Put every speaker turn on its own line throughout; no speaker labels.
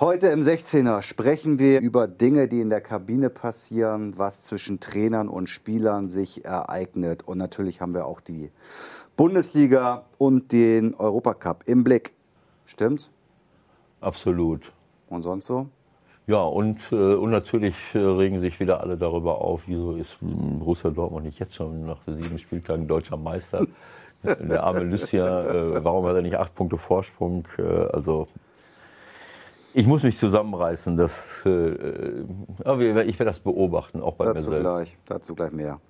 Heute im 16er sprechen wir über Dinge, die in der Kabine passieren, was zwischen Trainern und Spielern sich ereignet. Und natürlich haben wir auch die Bundesliga und den Europacup im Blick. Stimmt's?
Absolut.
Und sonst so?
Ja, und, äh, und natürlich äh, regen sich wieder alle darüber auf, wieso ist Borussia Dortmund nicht jetzt schon nach sieben Spieltagen deutscher Meister. Der arme Lucien, äh, warum hat er nicht acht Punkte Vorsprung? Äh, also ich muss mich zusammenreißen. Das, äh, aber ich werde das beobachten, auch bei
dazu
mir selbst.
Gleich, dazu gleich mehr.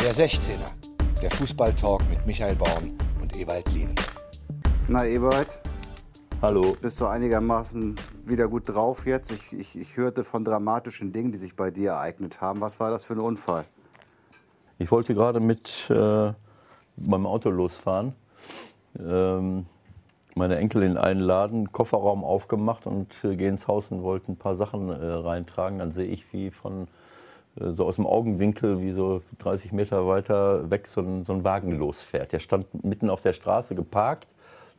Der 16er, der Fußballtalk mit Michael Baum und Ewald Lien.
Na, Ewald,
Hallo.
bist du einigermaßen wieder gut drauf jetzt? Ich, ich, ich hörte von dramatischen Dingen, die sich bei dir ereignet haben. Was war das für ein Unfall?
Ich wollte gerade mit äh, meinem Auto losfahren. Ähm, meine Enkelin einladen, Kofferraum aufgemacht und äh, gehe ins Haus und wollte ein paar Sachen äh, reintragen. Dann sehe ich, wie von äh, so aus dem Augenwinkel, wie so 30 Meter weiter weg so ein, so ein Wagen losfährt. Der stand mitten auf der Straße geparkt,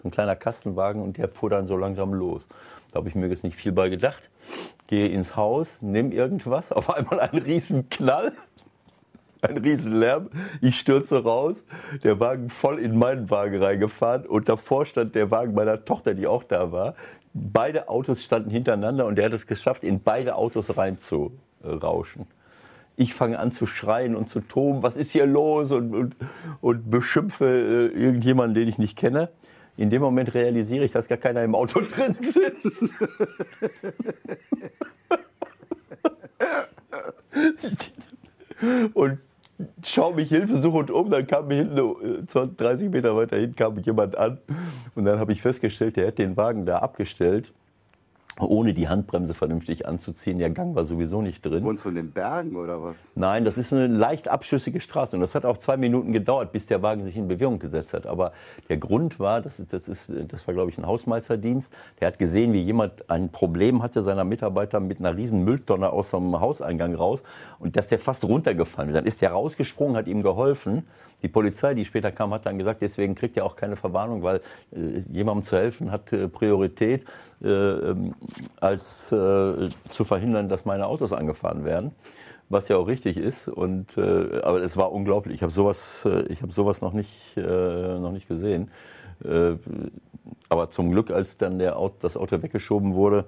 so ein kleiner Kastenwagen und der fuhr dann so langsam los. Da habe ich mir jetzt nicht viel bei gedacht. Gehe ins Haus, nehme irgendwas, auf einmal einen riesen Knall ein Riesenlärm. Ich stürze raus, der Wagen voll in meinen Wagen reingefahren und davor stand der Wagen meiner Tochter, die auch da war. Beide Autos standen hintereinander und er hat es geschafft, in beide Autos reinzurauschen. Ich fange an zu schreien und zu toben, was ist hier los und, und, und beschimpfe äh, irgendjemanden, den ich nicht kenne. In dem Moment realisiere ich, dass gar keiner im Auto drin sitzt. und schaue mich hilfesuchend um, dann kam mir hinten, 20, 30 Meter weiter hin, kam jemand an und dann habe ich festgestellt, der hat den Wagen da abgestellt, ohne die Handbremse vernünftig anzuziehen. Der Gang war sowieso nicht drin.
Wohnst du in den Bergen oder was?
Nein, das ist eine leicht abschüssige Straße und das hat auch zwei Minuten gedauert, bis der Wagen sich in Bewegung gesetzt hat. Aber der Grund war, das, ist, das, ist, das war glaube ich ein Hausmeisterdienst, der hat gesehen, wie jemand ein Problem hatte seiner Mitarbeiter mit einer riesen Mülltonne aus dem Hauseingang raus und dass der fast runtergefallen ist. Dann ist der rausgesprungen, hat ihm geholfen. Die Polizei, die später kam, hat dann gesagt, deswegen kriegt er auch keine Verwarnung, weil äh, jemandem zu helfen hat äh, Priorität, äh, ähm, als äh, zu verhindern, dass meine Autos angefahren werden. Was ja auch richtig ist. Und, äh, aber es war unglaublich. Ich habe sowas, äh, ich hab sowas noch, nicht, noch nicht gesehen. aber zum Glück, als dann der Auto, das Auto weggeschoben wurde,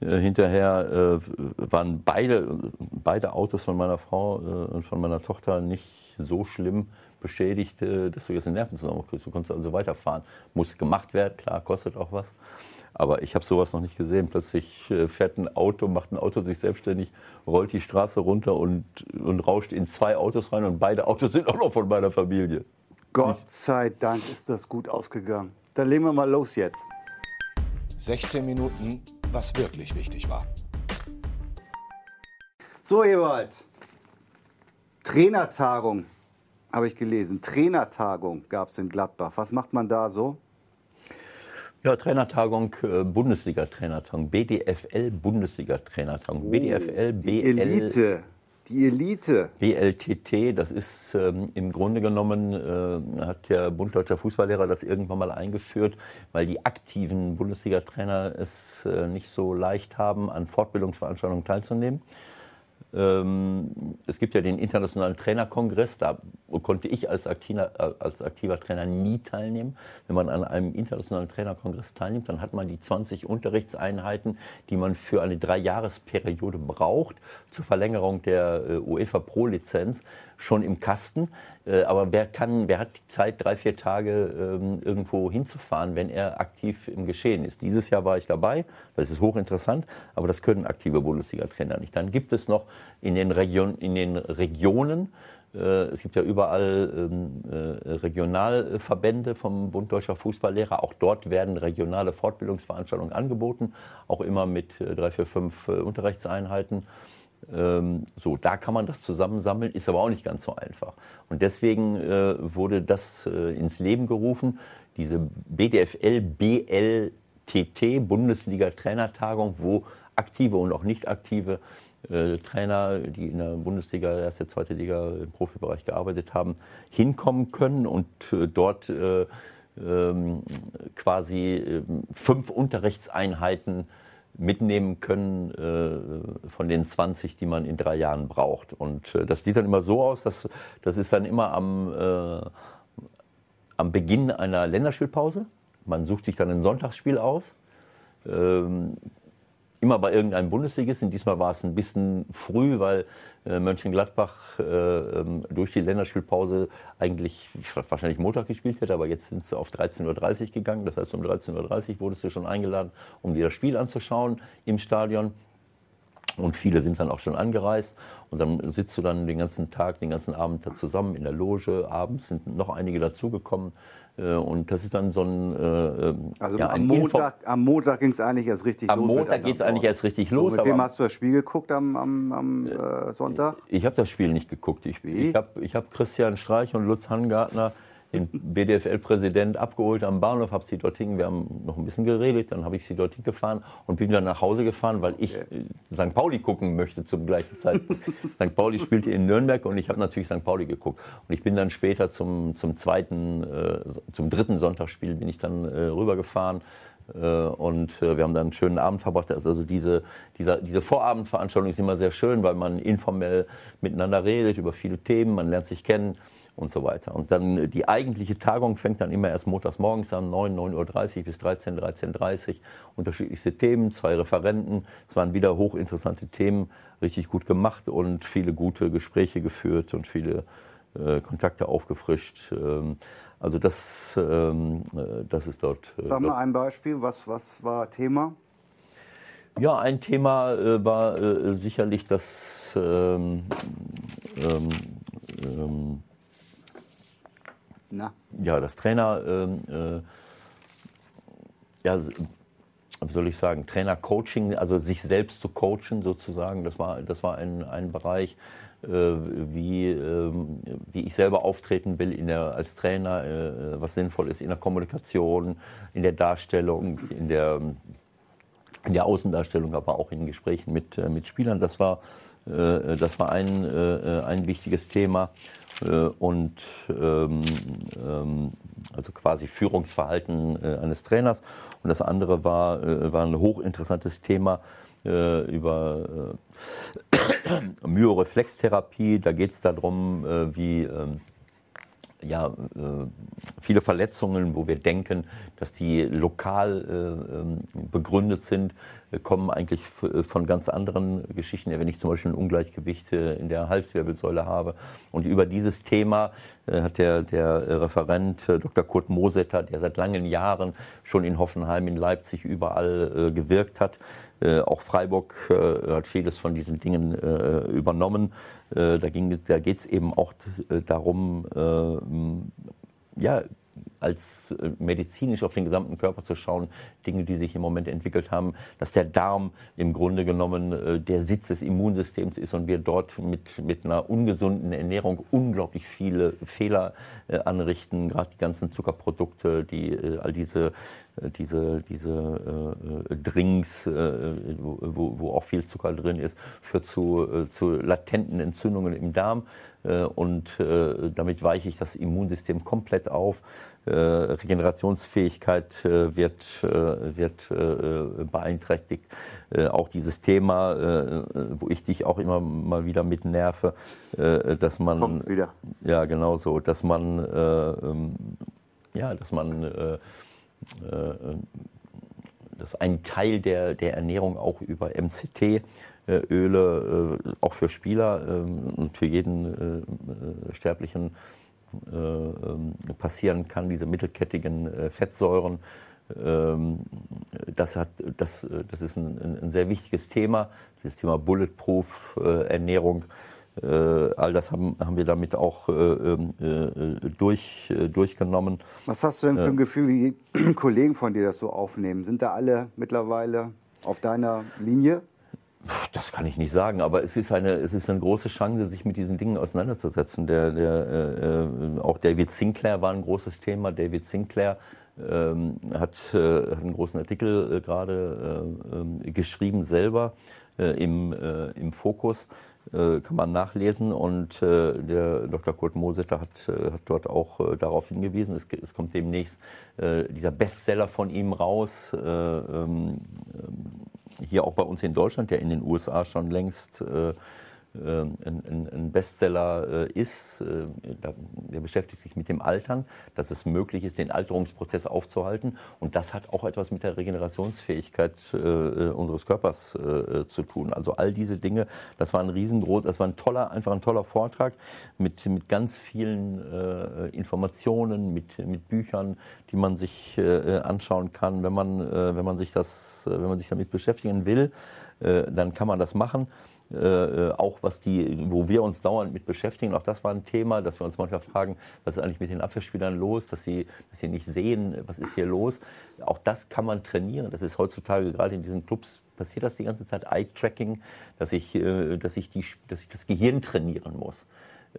hinterher waren beide, beide Autos von meiner Frau und von meiner Tochter nicht so schlimm, beschädigt, äh, dass du jetzt einen Nervenzusammenbruch kriegst. Du konntest also weiterfahren. Muss gemacht werden, klar, kostet auch was. Aber ich habe sowas noch nicht gesehen. Plötzlich äh, fährt ein Auto, macht ein Auto sich selbstständig, rollt die Straße runter und, und rauscht in zwei Autos rein und beide Autos sind auch noch von meiner Familie.
Gott sei Dank ist das gut ausgegangen. Dann legen wir mal los jetzt.
16 Minuten, was wirklich wichtig war.
So, Ewald. Trainertagung habe ich gelesen. Trainertagung gab es in Gladbach. Was macht man da so?
Ja, Trainertagung, äh, Bundesliga-Trainertagung, BDFL Bundesliga-Trainertagung,
Oh,
BDFL,
Die
BL,
Elite. Die Elite.
BLTT, das ist ähm, im Grunde genommen, äh, hat der Bund Deutscher Fußballlehrer das irgendwann mal eingeführt, weil die aktiven Bundesliga-Trainer es äh, nicht so leicht haben, an Fortbildungsveranstaltungen teilzunehmen. Ähm, es gibt ja den Internationalen Trainerkongress, da konnte ich als aktiver, als aktiver Trainer nie teilnehmen. Wenn man an einem internationalen Trainerkongress teilnimmt, dann hat man die 20 Unterrichtseinheiten, die man für eine Dreijahresperiode braucht, zur Verlängerung der äh, UEFA Pro-Lizenz, schon im Kasten. Äh, aber wer, kann, wer hat die Zeit, drei, vier Tage ähm, irgendwo hinzufahren, wenn er aktiv im Geschehen ist? Dieses Jahr war ich dabei, das ist hochinteressant, aber das können aktive Bundesliga-Trainer nicht. Dann gibt es noch in den, Region, in den Regionen, äh, es gibt ja überall ähm, äh, Regionalverbände vom Bund Deutscher Fußballlehrer. Auch dort werden regionale Fortbildungsveranstaltungen angeboten, auch immer mit drei, vier, fünf Unterrichtseinheiten. Ähm, so, da kann man das zusammensammeln, ist aber auch nicht ganz so einfach. Und deswegen äh, wurde das äh, ins Leben gerufen, diese BDFL BLTT Bundesliga Trainertagung, wo aktive und auch nicht aktive äh, Trainer, die in der Bundesliga, erste, zweite Liga im Profibereich gearbeitet haben, hinkommen können und äh, dort äh, ähm, quasi äh, fünf Unterrichtseinheiten mitnehmen können äh, von den 20, die man in drei Jahren braucht. Und äh, das sieht dann immer so aus, dass das ist dann immer am, äh, am Beginn einer Länderspielpause. Man sucht sich dann ein Sonntagsspiel aus. Ähm, immer bei irgendeinem Bundesligisten. Diesmal war es ein bisschen früh, weil Mönchengladbach äh, ähm, durch die Länderspielpause eigentlich wahrscheinlich Montag gespielt hätte, aber jetzt sind sie auf 13.30 Uhr gegangen. Das heißt, um 13.30 Uhr wurdest du schon eingeladen, um dir das Spiel anzuschauen im Stadion. Und viele sind dann auch schon angereist. Und dann sitzt du dann den ganzen Tag, den ganzen Abend da zusammen in der Loge. Abends sind noch einige dazugekommen. Äh, und das ist dann so ein.
Äh, ähm, also ja, am, Montag, am Montag ging es eigentlich erst richtig
am los. Am Montag geht es eigentlich erst richtig los.
So, mit wem hast du das Spiel geguckt am, am, am äh, Sonntag?
Ich, ich habe das Spiel nicht geguckt. Ich, ich habe ich hab Christian Streich und Lutz Hangartner den BDFL-Präsident abgeholt am Bahnhof, habe sie dorthin, wir haben noch ein bisschen geredet, dann habe ich sie dorthin gefahren und bin dann nach Hause gefahren, weil ich okay. Äh, St. Pauli gucken möchte zum gleichen Zeitpunkt. St. Pauli spielte in Nürnberg und ich habe natürlich St. Pauli geguckt. Und ich bin dann später zum, zum zweiten, äh, zum dritten Sonntagsspiel bin ich dann äh, rübergefahren. Äh, und äh, wir haben dann einen schönen Abend verbracht. Also diese, dieser, diese Vorabendveranstaltung ist immer sehr schön, weil man informell miteinander redet über viele Themen, man lernt sich kennen und so weiter. Und dann die eigentliche Tagung fängt dann immer erst montags morgens an, 9, 9.30 Uhr bis 13, 13.30 Uhr. Unterschiedlichste Themen, zwei Referenten. Es waren wieder hochinteressante Themen, richtig gut gemacht und viele gute Gespräche geführt und viele äh, Kontakte aufgefrischt. Ähm, also das, ähm, äh, das ist dort.
Äh, Sag mal ein Beispiel, was, was war Thema?
Ja, ein Thema äh, war äh, sicherlich das ähm, ähm, ähm na? Ja, das Trainer, ähm, äh, ja, wie soll ich sagen, Trainer-Coaching, also sich selbst zu coachen sozusagen, das war, das war ein, ein Bereich, äh, wie, äh, wie ich selber auftreten will in der, als Trainer, äh, was sinnvoll ist in der Kommunikation, in der Darstellung, in der, in der Außendarstellung, aber auch in Gesprächen mit, äh, mit Spielern. Das war, äh, das war ein, ein wichtiges Thema. Äh, und ähm, ähm, also quasi Führungsverhalten äh, eines Trainers. Und das andere war, äh, war ein hochinteressantes Thema über Myoreflextherapie. Da geht es darum, wie ähm, ja, äh, viele Verletzungen, wo wir denken, dass die lokal äh, ähm, begründet sind, äh, kommen eigentlich von ganz anderen Geschichten. Wenn ich zum Beispiel ein Ungleichgewicht in der Halswirbelsäule habe. Und über dieses Thema hat der, der Referent Dr. Kurt Mosetter, der seit langen Jahren schon in Hoffenheim, in Leipzig überall gewirkt hat, äh, auch Freiburg äh, hat vieles von diesen Dingen äh, übernommen. da, da geht es eben auch darum, ja, als äh, medizinisch auf den gesamten Körper zu schauen, Dinge, die sich im Moment entwickelt haben, dass der Darm im Grunde genommen äh, der Sitz des Immunsystems ist und wir dort mit, mit einer ungesunden Ernährung unglaublich viele Fehler äh, anrichten, gerade die ganzen Zuckerprodukte, die all diese diese, diese äh, Drinks, äh, wo, wo auch viel Zucker drin ist, führt zu, äh, zu latenten Entzündungen im Darm. Und damit weiche ich das Immunsystem komplett auf. Äh, Regenerationsfähigkeit wird, wird beeinträchtigt. Auch dieses Thema, wo ich dich auch immer mal wieder mit nerve, dass man
Kommt's wieder.
ja genau so, dass man ähm, ja, dass man dass ein Teil der, der Ernährung auch über MCT äh, Öle äh, auch für Spieler ähm, und für jeden äh, Sterblichen passieren kann, diese mittelkettigen Fettsäuren. Ähm, das, hat, das, das ist ein, ein sehr wichtiges Thema, dieses Thema Bulletproof Ernährung. all das haben, haben wir damit auch durch, durchgenommen.
Was hast du denn für ein Gefühl, wie die Kollegen von dir das so aufnehmen? Sind da alle mittlerweile auf deiner Linie?
Das kann ich nicht sagen, aber es ist eine, es ist eine große Chance, sich mit diesen Dingen auseinanderzusetzen. Der, der, äh, äh auch David Sinclair war ein großes Thema. David Sinclair ähm, hat, äh, hat einen großen Artikel äh, gerade äh, ähm, geschrieben selber äh, im, im Fokus. Äh, kann man nachlesen und äh, der Dr. Kurt Mosetter hat, äh, hat dort auch äh, darauf hingewiesen. Es, es kommt demnächst äh, dieser Bestseller von ihm raus, äh, ähm, hier auch bei uns in Deutschland, der in den USA schon längst ähm, ein, ein, Bestseller äh, ist. Äh, der beschäftigt sich mit dem Altern, dass es möglich ist, den Alterungsprozess aufzuhalten. Und das hat auch etwas mit der Regenerationsfähigkeit äh, unseres Körpers zu tun. Also all diese Dinge, das war ein riesengroß, das war ein toller, einfach ein toller Vortrag mit, mit ganz vielen Informationen, mit, mit Büchern, die man sich anschauen kann, wenn man, wenn man sich das, wenn man sich damit beschäftigen will. Dann kann man das machen. Äh, äh, auch was die, wo wir uns dauernd mit beschäftigen. Auch das war ein Thema, dass wir uns manchmal fragen, was ist eigentlich mit den Abwehrspielern los, dass sie, dass sie nicht sehen, was ist hier los. Auch das kann man trainieren. Das ist heutzutage gerade in diesen Clubs passiert das die ganze Zeit, Eye-Tracking, dass ich, äh, dass, ich die, dass ich das Gehirn trainieren muss.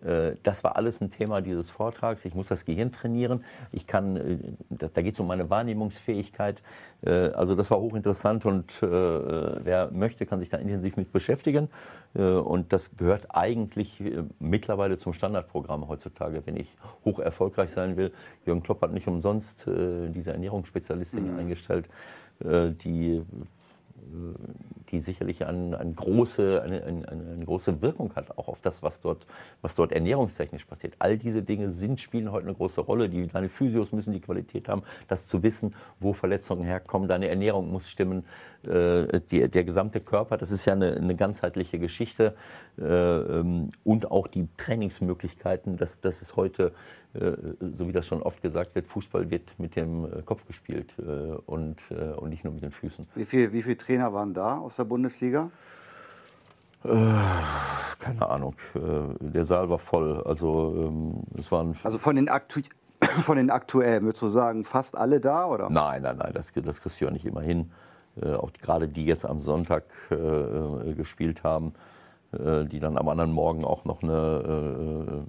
Äh, das war alles ein Thema dieses Vortrags. Ich muss das Gehirn trainieren. Ich kann, äh, da geht es um meine Wahrnehmungsfähigkeit. Äh, also das war hochinteressant und wer möchte, kann sich da intensiv mit beschäftigen. Und das gehört eigentlich mittlerweile zum Standardprogramm heutzutage, wenn ich hoch erfolgreich sein will. Jürgen Klopp hat nicht umsonst diese Ernährungsspezialistin mhm. eingestellt, die die sicherlich eine, eine, große, eine, eine, eine, große Wirkung hat, auch auf das, was dort, was dort ernährungstechnisch passiert. All diese Dinge sind, spielen heute eine große Rolle. Die, deine Physios müssen die Qualität haben, das zu wissen, wo Verletzungen herkommen. Deine Ernährung muss stimmen. Äh, die, der gesamte Körper, das ist ja eine, eine ganzheitliche Geschichte. Äh, ähm, und auch die Trainingsmöglichkeiten, das, das ist heute so wie das schon oft gesagt wird, Fußball wird mit dem äh, Kopf gespielt äh, und, und nicht nur mit den Füßen.
Wie, viel, wie viele Trainer waren da aus der Bundesliga?
keine Ahnung. der Saal war voll. Also, ähm, es waren
also von den, Aktu von den aktuellen, würdest du sagen, fast alle da? Oder?
Nein, nein, nein, das, das kriegst du ja nicht immer hin. auch gerade die jetzt am Sonntag gespielt haben, die dann am anderen Morgen auch noch eine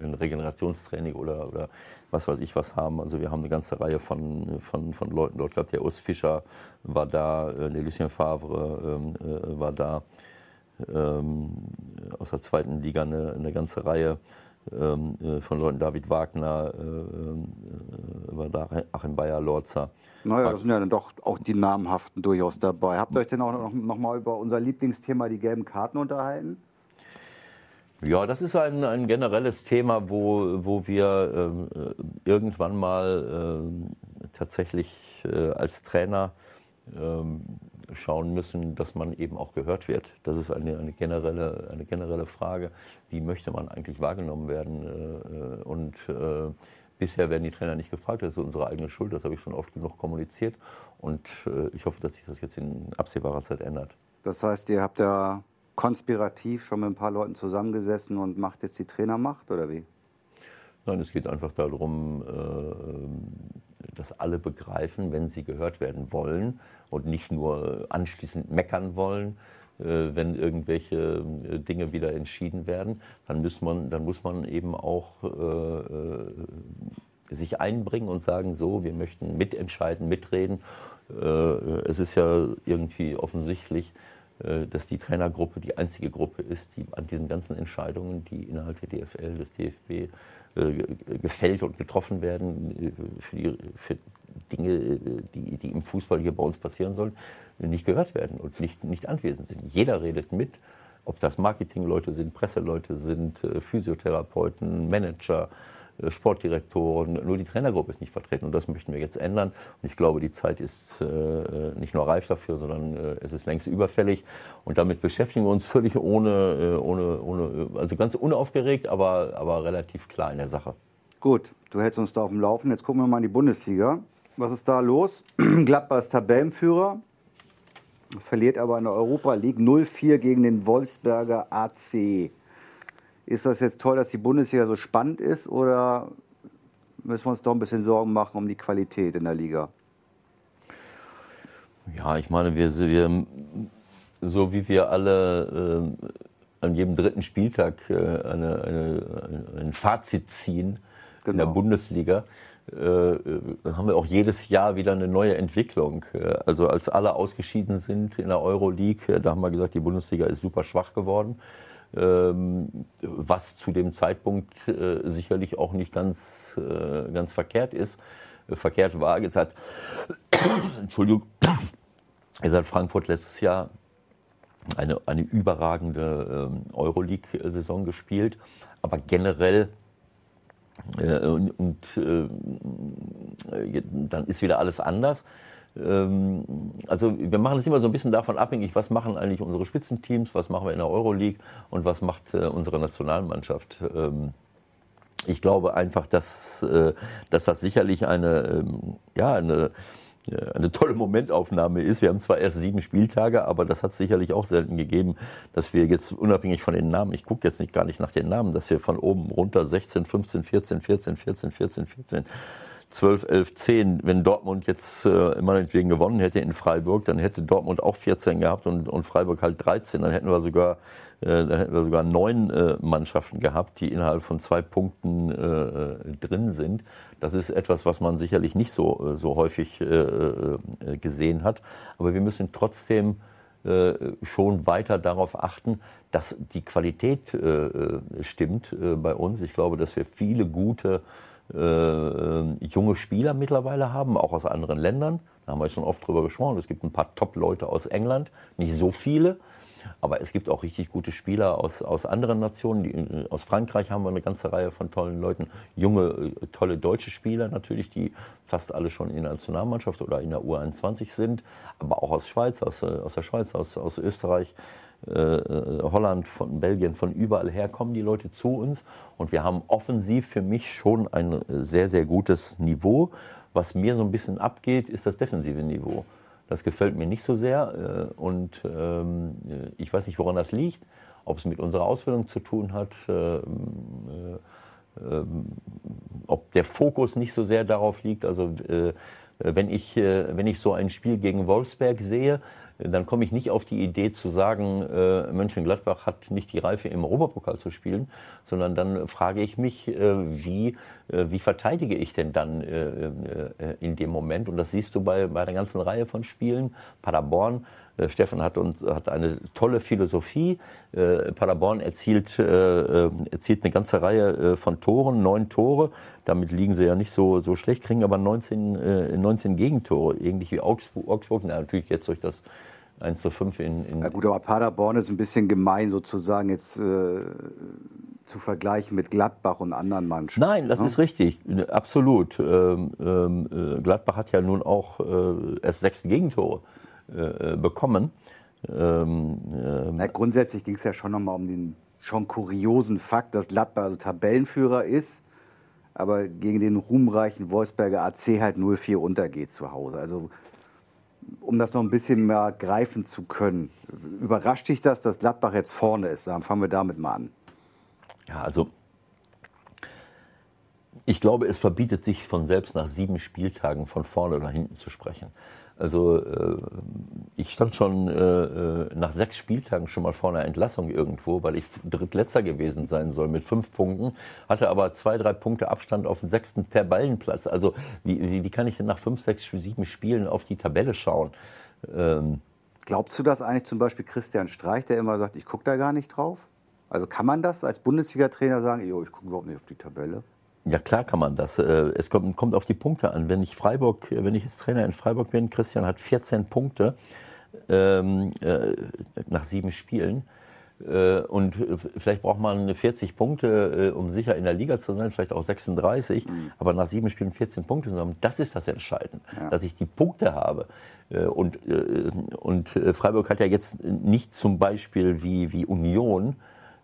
ein Regenerationstraining oder, oder was weiß ich was haben. Also wir haben eine ganze Reihe von, von, von Leuten dort gehabt. Der Urs Fischer war da, äh, der Lucien Favre ähm, äh, war da. Ähm, aus der zweiten Liga eine, eine ganze Reihe ähm, äh, von Leuten. David Wagner äh, äh, war da, Achim Bayer-Lorzer.
Naja, das sind ja dann doch auch die namhaften durchaus dabei. Habt ihr euch denn auch noch, noch mal über unser Lieblingsthema, die gelben Karten, unterhalten?
Ja, das ist ein, ein generelles Thema, wo, wo wir ähm, äh, irgendwann mal äh, tatsächlich äh, als Trainer ähm, schauen müssen, dass man eben auch gehört wird. Das ist eine, eine, generelle, eine generelle Frage, wie möchte man eigentlich wahrgenommen werden. Äh, äh, und äh, bisher werden die Trainer nicht gefragt, das ist unsere eigene Schuld, das habe ich schon oft genug kommuniziert. Und ich hoffe, dass sich das jetzt in absehbarer Zeit ändert.
Das heißt, ihr habt ja konspirativ schon mit ein paar Leuten zusammengesessen und macht jetzt die Trainermacht oder wie?
Nein, es geht einfach darum, äh, dass alle begreifen, wenn sie gehört werden wollen und nicht nur anschließend meckern wollen, äh, wenn irgendwelche äh, Dinge wieder entschieden werden, dann muss man, dann muss man eben auch sich einbringen und sagen, so, wir möchten mitentscheiden, mitreden. Es ist ja irgendwie offensichtlich, dass die Trainergruppe die einzige Gruppe ist, die an diesen ganzen Entscheidungen, die innerhalb der DFL, des DFB äh, gefällt und getroffen werden, äh, für, die, für Dinge, die, die, im Fußball hier bei uns passieren sollen, nicht gehört werden und nicht, nicht anwesend sind. Jeder redet mit, ob das Marketingleute sind, Presseleute sind, Physiotherapeuten, Manager, äh, Sportdirektoren, nur die Trainergruppe ist nicht vertreten und das möchten wir jetzt ändern. Und ich glaube, die Zeit ist äh, nicht nur reif dafür, sondern äh, es ist längst überfällig. Und damit beschäftigen wir uns völlig ohne, äh, ohne, ohne also ganz unaufgeregt, aber, aber relativ klar in der Sache.
Gut, du hältst uns da auf dem Laufen. Jetzt gucken wir mal in die Bundesliga. Was ist da los? Gladbach ist Tabellenführer, verliert aber in der Europa League 0-4 gegen den Wolfsberger AC. Ist das jetzt toll, dass die Bundesliga so spannend ist oder müssen wir uns doch ein bisschen Sorgen machen um die Qualität in der Liga?
Ja, ich meine, wir, wir so wie wir alle äh, an jedem dritten Spieltag äh, eine, eine, ein Fazit ziehen genau. in der genau. Bundesliga, äh, haben wir auch jedes Jahr wieder eine neue Entwicklung. Also als alle ausgeschieden sind in der Euroleague, da haben wir gesagt, die Bundesliga ist super schwach geworden. Ähm, was zu dem Zeitpunkt äh, sicherlich auch nicht ganz, äh, ganz verkehrt ist. verkehrt war, jetzt hat, Entschuldigung, jetzt hat Frankfurt letztes Jahr eine, eine überragende ähm, Euroleague-Saison gespielt, aber generell äh, und, und äh, dann ist wieder alles anders. Ähm, also wir machen es immer so ein bisschen davon abhängig, was machen eigentlich unsere Spitzenteams, was machen wir in der Euroleague und was macht äh, unsere Nationalmannschaft. Ähm, ich glaube einfach, dass, äh, dass das sicherlich eine, ähm, ja, eine, äh, eine tolle Momentaufnahme ist. Wir haben zwar erst sieben Spieltage, aber das hat es sicherlich auch selten gegeben, dass wir jetzt unabhängig von den Namen, ich gucke jetzt nicht gar nicht nach den Namen, dass wir von oben runter 16, 15, 14, 14, 14, 14, 14 12, 11, 10. Wenn Dortmund jetzt äh, meinetwegen gewonnen hätte in Freiburg, dann hätte Dortmund auch 14 gehabt und, und Freiburg halt 13. Dann hätten wir sogar, äh, dann hätten wir sogar neun äh, Mannschaften gehabt, die innerhalb von zwei Punkten äh, drin sind. Das ist etwas, was man sicherlich nicht so, äh, so häufig äh, äh, gesehen hat. Aber wir müssen trotzdem äh, schon weiter darauf achten, dass die Qualität äh, stimmt äh, bei uns. Ich glaube, dass wir viele gute äh, junge Spieler mittlerweile haben, auch aus anderen Ländern. Da haben wir schon oft drüber gesprochen. Es gibt ein paar Top-Leute aus England, nicht so viele. Aber es gibt auch richtig gute Spieler aus, aus anderen Nationen. Die, aus Frankreich haben wir eine ganze Reihe von tollen Leuten. Junge, äh, tolle deutsche Spieler natürlich, die fast alle schon in der Nationalmannschaft oder in der U21 sind. Aber auch aus Schweiz, aus, äh, aus der Schweiz, aus, aus Österreich. Äh, Holland, von Belgien, von überall her kommen die Leute zu uns. Und wir haben offensiv für mich schon ein sehr, sehr gutes Niveau. Was mir so ein bisschen abgeht, ist das defensive Niveau. Das gefällt mir nicht so sehr. Äh, und ähm, ich weiß nicht, woran das liegt. Ob es mit unserer Ausbildung zu tun hat. Äh, ob der Fokus nicht so sehr darauf liegt. Also wenn ich, wenn ich so ein Spiel gegen Wolfsberg sehe, dann komme ich nicht auf die Idee zu sagen, äh, Mönchengladbach hat nicht die Reife im Europapokal zu spielen, sondern dann frage ich mich, äh, wie, äh, wie verteidige ich denn dann äh, äh, in dem Moment? Und das siehst du bei, bei der ganzen Reihe von Spielen. Paderborn, äh, Steffen hat, uns, hat eine tolle Philosophie. Paderborn erzielt, erzielt eine ganze Reihe von Toren, neun Tore. Damit liegen sie ja nicht so, so schlecht, kriegen aber 19, 19 Gegentore, ähnlich wie Augsburg. Augsburg na, natürlich jetzt durch das 1 zu 5 in, in
Ja gut, aber Paderborn ist ein bisschen gemein sozusagen jetzt äh, zu vergleichen mit Gladbach und anderen Mannschaften.
Nein, das ja? ist richtig, absolut. Ähm, ähm, äh, Gladbach hat ja nun auch äh, erst sechs Gegentore äh, bekommen.
Ähm, ähm Na, grundsätzlich ging es ja schon nochmal um den schon kuriosen Fakt, dass Gladbach also Tabellenführer ist, aber gegen den ruhmreichen Wolfsberger AC halt 0-4 untergeht zu Hause. Also um das noch ein bisschen mehr greifen zu können. Überrascht dich das, dass Gladbach jetzt vorne ist? Dann fangen wir damit mal an.
Ja, also ich glaube, es verbietet sich von selbst nach sieben Spieltagen von vorne oder hinten zu sprechen. Also äh, ich stand schon äh, äh, nach sechs Spieltagen schon mal vor einer Entlassung irgendwo, weil ich drittletzter gewesen sein soll mit fünf Punkten, hatte aber zwei, drei Punkte Abstand auf den sechsten Tabellenplatz. Also wie, wie, wie kann ich denn nach fünf, sechs, sieben Spielen auf die Tabelle schauen?
Ähm, Glaubst du das eigentlich zum Beispiel Christian Streich, der immer sagt, ich gucke da gar nicht drauf? Also kann man das als Bundesliga-Trainer sagen, ich gucke überhaupt nicht auf die Tabelle?
Ja, klar kann man das. Äh, es kommt, kommt auf die Punkte an. Wenn ich Freiburg, wenn ich jetzt Trainer in Freiburg bin, Christian hat 14 Punkte ähm, äh, nach sieben Spielen. Äh, und vielleicht braucht man 40 Punkte, äh, um sicher in der Liga zu sein, vielleicht auch 36. Mhm. Aber nach sieben Spielen 14 Punkte zu haben, das ist das Entscheidende, ja. dass ich die Punkte habe. Äh, und, äh, und Freiburg hat ja jetzt nicht zum Beispiel wie, wie Union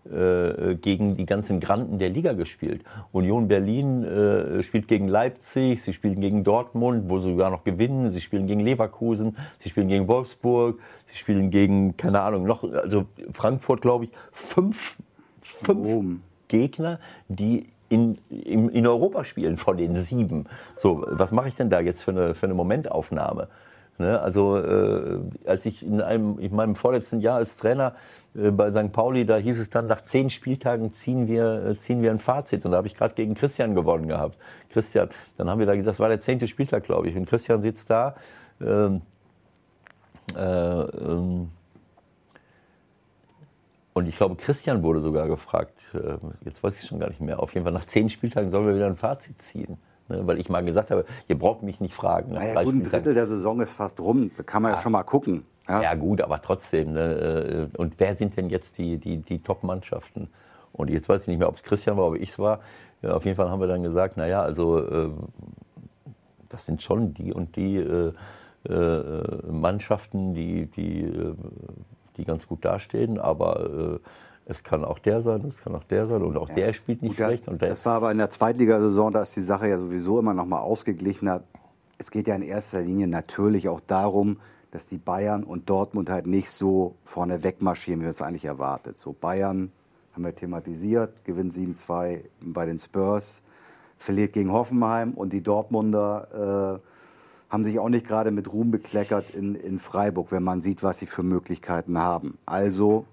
gegen die ganzen Granden der Liga gespielt. Union Berlin äh, spielt gegen Leipzig, sie spielen gegen Dortmund, wo sie sogar noch gewinnen, sie spielen gegen Leverkusen, sie spielen gegen Wolfsburg, sie spielen gegen, keine Ahnung, noch, also Frankfurt, glaube ich, fünf, fünf oh. Gegner, die in, in, in Europa spielen von den sieben. So, was mache ich denn da jetzt für eine, für eine Momentaufnahme? Ne? Also äh, als ich in, einem, in meinem vorletzten Jahr als Trainer äh, bei St. Pauli, da hieß es dann, nach zehn Spieltagen ziehen wir, äh, ziehen wir ein Fazit. Und da habe ich gerade gegen Christian gewonnen gehabt. Christian, dann haben wir da gesagt, das war der zehnte Spieltag, glaube ich. Und Christian sitzt da. Ähm, äh, ähm, und ich glaube, Christian wurde sogar gefragt, äh, jetzt weiß ich schon gar nicht mehr, auf jeden Fall nach zehn Spieltagen sollen wir wieder ein Fazit ziehen. Ne, weil ich mal gesagt habe, ihr braucht mich nicht fragen.
Naja, gut, ein Drittel der Saison ist fast rum, da kann man ja, ja schon mal gucken.
Ja, ja gut, aber trotzdem. Ne, äh, und wer sind denn jetzt die, die, die Top-Mannschaften? Und jetzt weiß ich nicht mehr, ob es Christian war, ob ich es war. Ja, auf jeden Fall haben wir dann gesagt, naja, also äh, das sind schon die und die äh, äh, Mannschaften, die, die, äh, die ganz gut dastehen, aber es kann auch der sein, es kann auch der sein und auch ja. der spielt nicht Gut, schlecht.
Das, das war aber in der Zweitligasaison, da ist die Sache ja sowieso immer noch mal ausgeglichener. Es geht ja in erster Linie natürlich auch darum, dass die Bayern und Dortmund halt nicht so vorne wegmarschieren, wie wir es eigentlich erwartet. So Bayern haben wir thematisiert, gewinnt 7-2 bei den Spurs, verliert gegen Hoffenheim und die Dortmunder äh, haben sich auch nicht gerade mit Ruhm bekleckert in, in Freiburg, wenn man sieht, was sie für Möglichkeiten haben. Also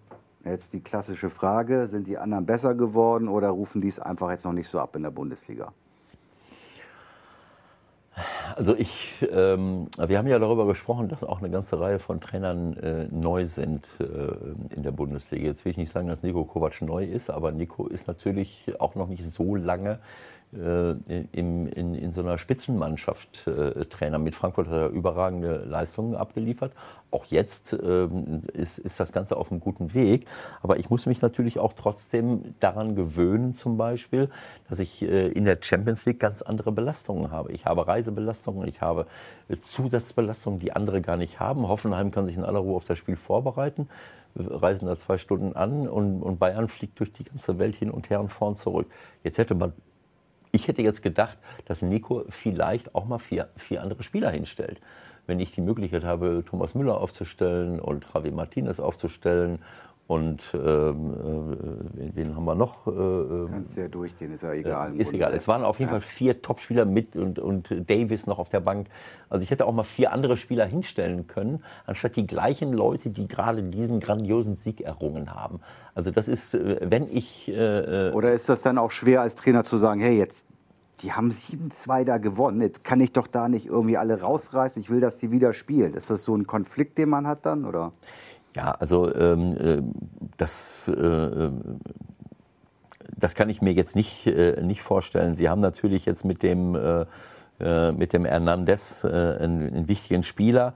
Jetzt die klassische Frage, sind die anderen besser geworden oder rufen die es einfach jetzt noch nicht so ab in der Bundesliga?
Also ich, ähm, wir haben ja darüber gesprochen, dass auch eine ganze Reihe von Trainern äh, neu sind äh, in der Bundesliga. Jetzt will ich nicht sagen, dass Nico Kovac neu ist, aber Nico ist natürlich auch noch nicht so lange in, in, in, so einer Spitzenmannschaft äh, Trainer. Mit Frankfurt hat er überragende Leistungen abgeliefert. Auch jetzt ähm, ist, ist das Ganze auf einem guten Weg. Aber ich muss mich natürlich auch trotzdem daran gewöhnen, zum Beispiel, dass ich äh, in der Champions League ganz andere Belastungen habe. Ich habe Reisebelastungen, ich habe äh, Zusatzbelastungen, die andere gar nicht haben. Hoffenheim kann sich in aller Ruhe auf das Spiel vorbereiten reisen da zwei Stunden an und, und, Bayern fliegt durch die ganze Welt hin und her und vorn zurück. Jetzt hätte man ich hätte jetzt gedacht, dass Nico vielleicht auch mal vier, vier andere Spieler hinstellt. Wenn ich die Möglichkeit habe, Thomas Müller aufzustellen und Javi Martinez aufzustellen und ähm, äh, wen haben wir noch? Äh,
ähm, Kannst ja durchgehen, ist ja egal.
Äh, ist egal. Es waren auf jeden ja. Fall vier Topspieler mit und, und Davis noch auf der Bank. Also ich hätte auch mal vier andere Spieler hinstellen können, anstatt die gleichen Leute, die gerade diesen grandiosen Sieg errungen haben. Also das ist, wenn ich...
Äh, Oder ist das dann auch schwer als Trainer zu sagen, hey, jetzt die haben 7-2 da gewonnen. Jetzt kann ich doch da nicht irgendwie alle rausreißen. Ich will, dass die wieder spielen. Ist das so ein Konflikt, den man hat dann? Oder?
Ja, also ähm, äh, das, äh, das kann ich mir jetzt nicht, äh, nicht vorstellen. Sie haben natürlich jetzt mit dem, äh, äh mit dem Hernandez äh, einen, einen, wichtigen Spieler,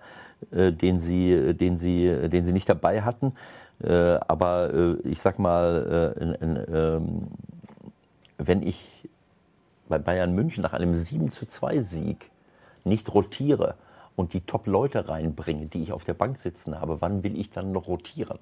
äh, den, sie, den, sie, den sie nicht dabei hatten. Äh, aber äh, ich sag mal, äh, in, in, ähm, wenn ich bei Bayern München nach einem 7 zu 2 Sieg nicht rotiere, und die Top-Leute reinbringe, die ich auf der Bank sitzen habe, wann will ich dann noch rotieren?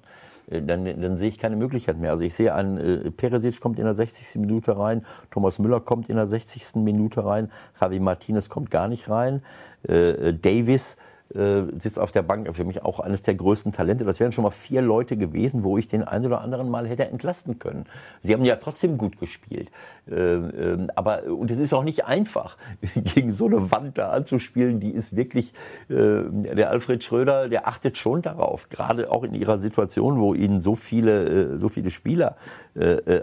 Äh, dann, dann sehe ich keine Möglichkeit mehr. Also ich sehe einen, äh, Peresic kommt in der 60. Minute rein, Thomas Müller kommt in der 60. Minute rein, Javi Martinez kommt gar nicht rein, äh, Davis äh, sitzt auf der Bank, für mich auch eines der größten Talente. Das wären schon mal vier Leute gewesen, wo ich den ein oder anderen mal hätte entlasten können. Sie haben ja trotzdem gut gespielt. Äh, äh, aber, und es ist auch nicht einfach, gegen so eine Wand da anzuspielen, die ist wirklich, äh, der Alfred Schröder, der achtet schon darauf, gerade auch in ihrer Situation, wo ihnen so viele, äh, so viele Spieler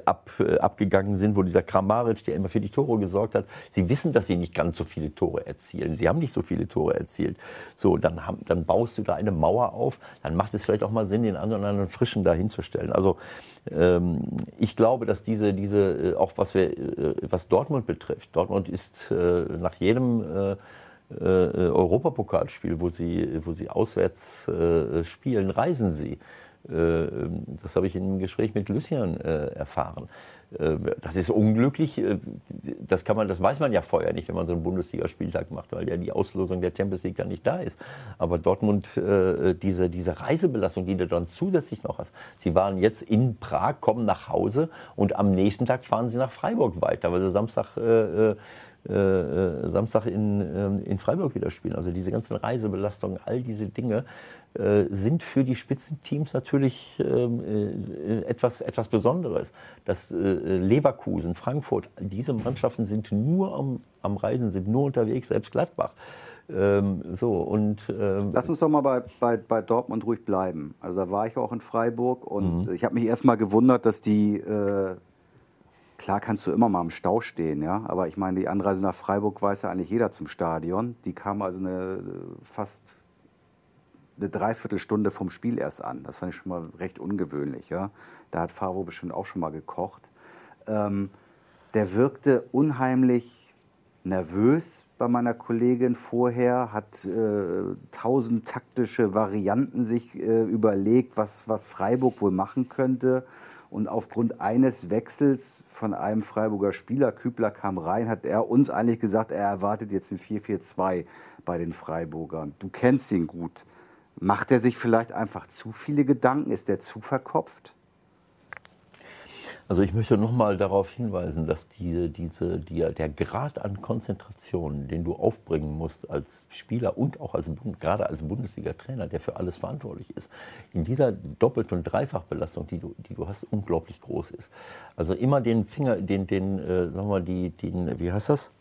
ab, abgegangen sind, wo dieser Kramaric, der immer für die Tore gesorgt hat, sie wissen, dass sie nicht ganz so viele Tore erzielen. Sie haben nicht so viele Tore erzielt. So, dann, dann baust du da eine Mauer auf, dann macht es vielleicht auch mal Sinn, den anderen, anderen Frischen da hinzustellen. Also ähm, ich glaube, dass diese, diese, äh, auch was, wir, äh, was Dortmund betrifft, Dortmund ist äh, nach jedem äh, äh, Europapokalspiel, wo sie, wo sie auswärts äh, spielen, reisen sie. das habe ich in einem Gespräch mit Lucien erfahren. Äh, das ist unglücklich. Äh, das kann man, das weiß man ja vorher nicht, wenn man so einen Bundesligaspieltag macht, weil ja die Auslosung der Champions League dann nicht da ist. Aber Dortmund, äh, diese, diese Reisebelastung, die du dann zusätzlich noch hast. Sie waren jetzt in Prag, kommen nach Hause und am nächsten Tag fahren sie nach Freiburg weiter, weil sie Samstag äh, äh, Samstag in, ähm, in Freiburg wieder spielen. Also diese ganzen Reisebelastungen, all diese Dinge sind für die Spitzenteams natürlich ähm, äh, etwas, etwas Besonderes. Das äh, Leverkusen, Frankfurt, diese Mannschaften sind nur am, am Reisen, sind nur unterwegs, selbst Gladbach. Ähm, so, und, ähm,
Lass uns doch mal bei, bei, bei Dortmund ruhig bleiben. Also da war ich auch in Freiburg und mhm. ich habe mich erst mal gewundert, dass die, äh, klar kannst du immer mal im Stau stehen, ja, aber ich meine, die Anreise nach Freiburg weiß ja eigentlich jeder zum Stadion. Die kam also eine fast eine Dreiviertelstunde vom Spiel erst an. Das fand ich schon mal recht ungewöhnlich, ja. Da hat Favo bestimmt auch schon mal gekocht. Ähm, der wirkte unheimlich nervös, bei meiner Kollegin vorher, hat äh, tausend taktische Varianten sich äh, überlegt, was, was Freiburg wohl machen könnte. Und aufgrund eines Wechsels von einem Freiburger Spieler, Kübler kam rein, hat er uns eigentlich gesagt, er erwartet jetzt ein 4-4-2 bei den Freiburgern. Du kennst ihn gut. Macht er sich vielleicht einfach zu viele Gedanken? Ist er zu verkopft?
Also ich möchte nochmal darauf hinweisen, dass diese, diese, die, der Grad an Konzentration, den du aufbringen musst als Spieler und auch als, gerade als Bundesliga-Trainer, der für alles verantwortlich ist, in dieser Doppelt- und Dreifachbelastung, die du, die du hast, unglaublich groß ist. Also immer den Finger, den, den, äh, sagen wir mal, die, den, wie heißt das?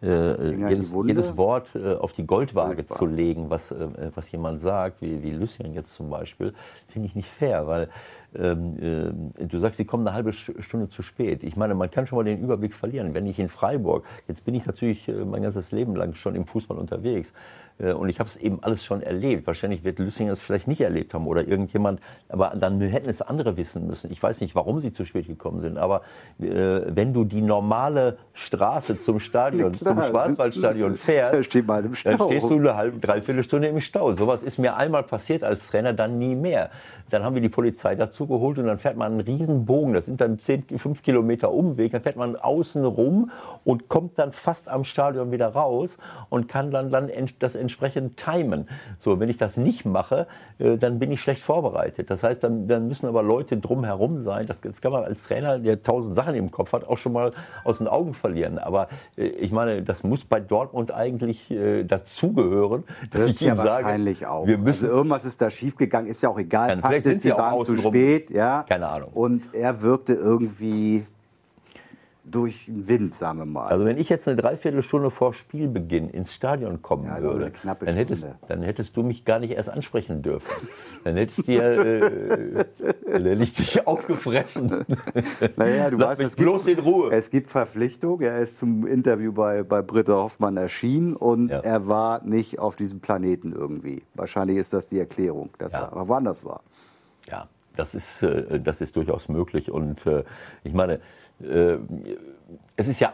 Äh, jedes, jedes, Wort äh, auf die Goldwaage zu legen, was, äh, was jemand sagt, wie, wie Lucien jetzt zum Beispiel, finde ich nicht fair, weil ähm, äh, du sagst, sie kommen eine halbe Stunde zu spät. Ich meine, man kann schon mal den Überblick verlieren. Wenn ich in Freiburg, jetzt bin ich natürlich äh, mein ganzes Leben lang schon im Fußball unterwegs, äh, und ich habe es eben alles schon erlebt. Wahrscheinlich wird Lüssinger es vielleicht nicht erlebt haben oder irgendjemand, aber dann hätten es andere wissen müssen. Ich weiß nicht, warum sie zu spät gekommen sind, aber äh, wenn du die normale Straße zum Stadion, Klar, zum Schwarzwaldstadion fährst, dann stehst du eine halbe, dreiviertel Stunde im Stau. Sowas ist mir einmal passiert als Trainer, dann nie mehr. Dann haben wir die Polizei dazu geholt und dann fährt man einen riesen Bogen. Das sind dann 10, 5 Kilometer Umweg. Dann fährt man außen rum und kommt dann fast am Stadion wieder raus und kann dann, dann das entsprechend timen. So, wenn ich das nicht mache, äh, dann bin ich schlecht vorbereitet. Das heißt, dann, dann müssen aber Leute drumherum sein. Das, das kann man als Trainer, der tausend Sachen im Kopf hat, auch schon mal aus den Augen verlieren. Aber äh, ich meine, das muss bei Dortmund eigentlich äh, dazugehören,
dass das ich ihm ja sage, wahrscheinlich auch. Wir müssen, also irgendwas ist da schiefgegangen, ist ja auch egal. Fakt ist, die waren zu spät, ja.
Keine Ahnung.
Und er wirkte irgendwie durch den Wind, sagen wir mal.
Also wenn ich jetzt eine Dreiviertelstunde vor Spielbeginn ins Stadion kommen ja, würde, dann hättest, dann hättest du mich gar nicht erst ansprechen dürfen. dann hätte ich dir, äh, ich dich aufgefressen.
Naja, du Lass weißt, es bloß gibt, in Ruhe. Es gibt Verpflichtung. Er ist zum Interview bei, bei Britta Hoffmann erschienen und ja. er war nicht auf diesem Planeten irgendwie. Wahrscheinlich ist das die Erklärung, dass ja. er woanders war.
Ja, das ist, äh, das ist durchaus möglich. Und äh, ich meine, es ist ja,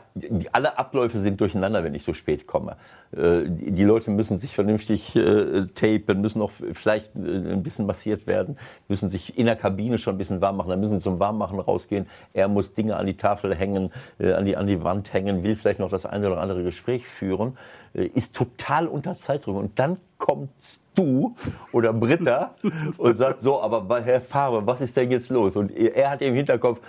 alle Abläufe sind durcheinander, wenn ich so spät komme. Die Leute müssen sich vernünftig tapen, müssen auch vielleicht ein bisschen massiert werden, müssen sich in der Kabine schon ein bisschen warm machen, dann müssen sie zum Warmmachen rausgehen. Er muss Dinge an die Tafel hängen, an die, an die Wand hängen, will vielleicht noch das eine oder andere Gespräch führen, ist total unter Zeitdruck. Und dann kommst du oder Britta und sagt so, aber Herr Farbe, was ist denn jetzt los? Und er hat im Hinterkopf,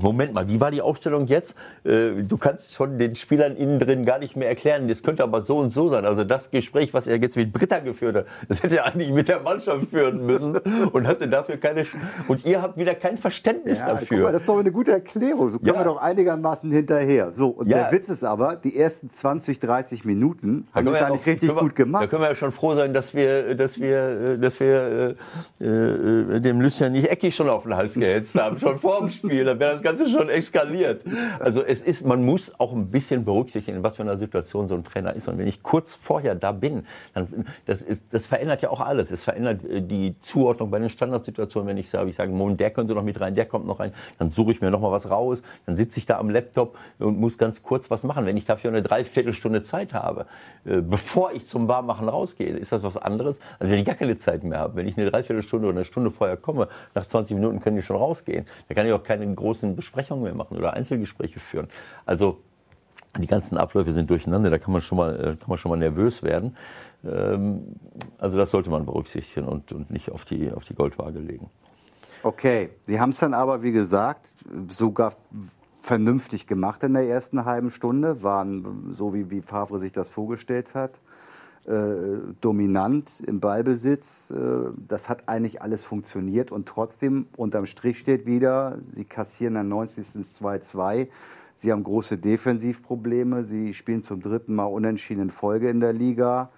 Moment mal, wie war die Aufstellung jetzt? Äh, du kannst schon den Spielern innen drin gar nicht mehr erklären, das könnte aber so und so sein. Also das Gespräch, was er jetzt mit Britta geführt hat, das hätte er eigentlich mit der Mannschaft führen müssen und hatte dafür keine. Und ihr habt wieder kein Verständnis ja, dafür.
Mal, das ist doch eine gute Erklärung. So kommen ja. wir doch einigermaßen hinterher. So, und ja. der Witz ist aber, die ersten 20, 30 Minuten haben wir eigentlich auch, richtig wir, gut gemacht.
Da können wir ja schon froh sein, dass wir, dass wir, dass wir äh, äh, dem Lucien nicht eckig schon auf den Hals gehetzt haben, schon vor dem Spiel. Da wäre das Ganze schon eskaliert. Also es ist, man muss auch ein bisschen berücksichtigen, in was für einer Situation so ein Trainer ist. Und wenn ich kurz vorher da bin, dann das ist, das verändert ja auch alles. Es verändert äh, die Zuordnung bei den Standardsituationen. Wenn ich sage, ich sage, der könnte noch mit rein, der kommt noch rein, dann suche ich mir noch mal was raus, dann sitze ich da am Laptop und muss ganz kurz was machen. Wenn ich dafür eine Dreiviertelstunde Zeit habe, äh, bevor ich zum Warmmachen rausgehe, ist das was anderes, als wenn ich gar keine Zeit mehr habe. Wenn ich eine Dreiviertelstunde oder eine Stunde vorher komme, nach 20 Minuten können die schon rausgehen. Da kann ich auch keine großen Besprechungen mehr machen oder Einzelgespräche führen. Also die ganzen Abläufe sind durcheinander, da kann man schon mal, äh, kann man schon mal nervös werden. Ähm, also das sollte man berücksichtigen und, und nicht auf die, auf die Goldwaage legen.
Okay, Sie haben es dann aber, wie gesagt, sogar vernünftig gemacht in der ersten halben Stunde, waren so, wie, wie Favre sich das vorgestellt hat. Äh, dominant im Ballbesitz. Äh, das hat eigentlich alles funktioniert und trotzdem unterm Strich steht wieder, sie kassieren am 90. 2-2. Sie haben große Defensivprobleme. Sie spielen zum dritten Mal unentschieden in Folge in der Liga.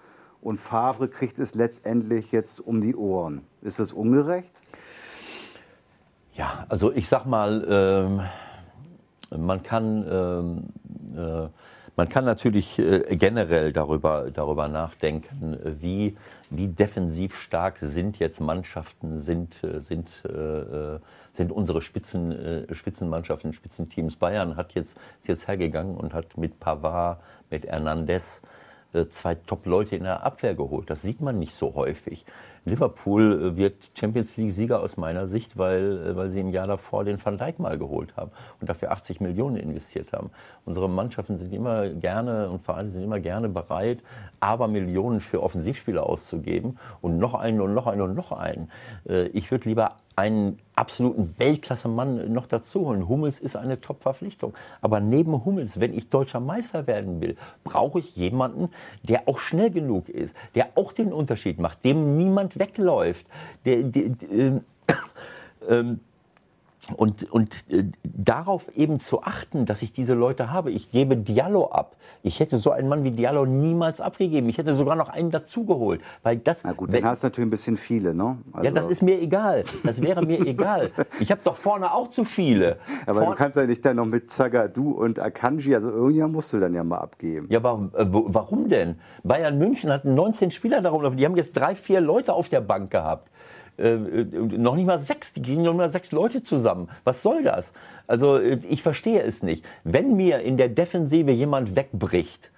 Und Favre kriegt es letztendlich jetzt um die Ohren. Ist das ungerecht?
Ja, also ich sag mal, ähm, man kann, ähm, äh, man kann natürlich äh, generell darüber, darüber nachdenken, wie, wie defensiv stark sind jetzt Mannschaften, sind, äh, sind, äh, sind unsere Spitzen, äh, Spitzenmannschaften, Spitzenteams. Bayern hat jetzt, ist jetzt hergegangen und hat mit Pavard, mit Hernandez äh, zwei Top-Leute in der Abwehr geholt. Das sieht man nicht so häufig. Liverpool äh, wird Champions League-Sieger aus meiner Sicht, weil, äh, weil sie im Jahr davor den Van Dijk mal geholt haben und dafür 80 Millionen investiert haben. Unsere Mannschaften sind immer gerne und Vereine sind immer gerne bereit, aber Millionen für Offensivspieler auszugeben und noch einen und noch einen und noch einen. Ich würde lieber einen absoluten Weltklasse-Mann noch dazu holen. Hummels ist eine Top-Verpflichtung. Aber neben Hummels, wenn ich deutscher Meister werden will, brauche ich jemanden, der auch schnell genug ist, der auch den Unterschied macht, dem niemand wegläuft, der, der, der äh, äh, und, und äh, darauf eben zu achten, dass ich diese Leute habe. Ich gebe Diallo ab. Ich hätte so einen Mann wie Diallo niemals abgegeben. Ich hätte sogar noch einen dazugeholt. Weil das,
Na gut, dann hast du natürlich ein bisschen viele, ne?
Also ja, das ist mir egal. Das wäre mir egal. Ich habe doch vorne auch zu viele.
Aber Vor du kannst ja nicht dann noch mit Zagadou und Akanji, also irgendjemand musst du dann ja mal abgeben.
Ja, aber äh, warum denn? Bayern München hatten 19 Spieler darum. Die haben jetzt drei, vier Leute auf der Bank gehabt. Äh, noch nicht mal sechs, die gehen noch nicht mal sechs Leute zusammen. Was soll das? Also äh, ich verstehe es nicht. Wenn mir in der Defensive jemand wegbricht,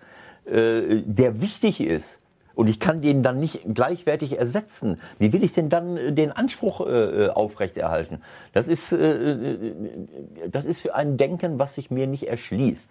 äh, der wichtig ist, und ich kann den dann nicht gleichwertig ersetzen. Wie will ich denn dann äh, den Anspruch äh, aufrechterhalten? Das ist, äh, das ist für ein Denken, was sich mir nicht erschließt.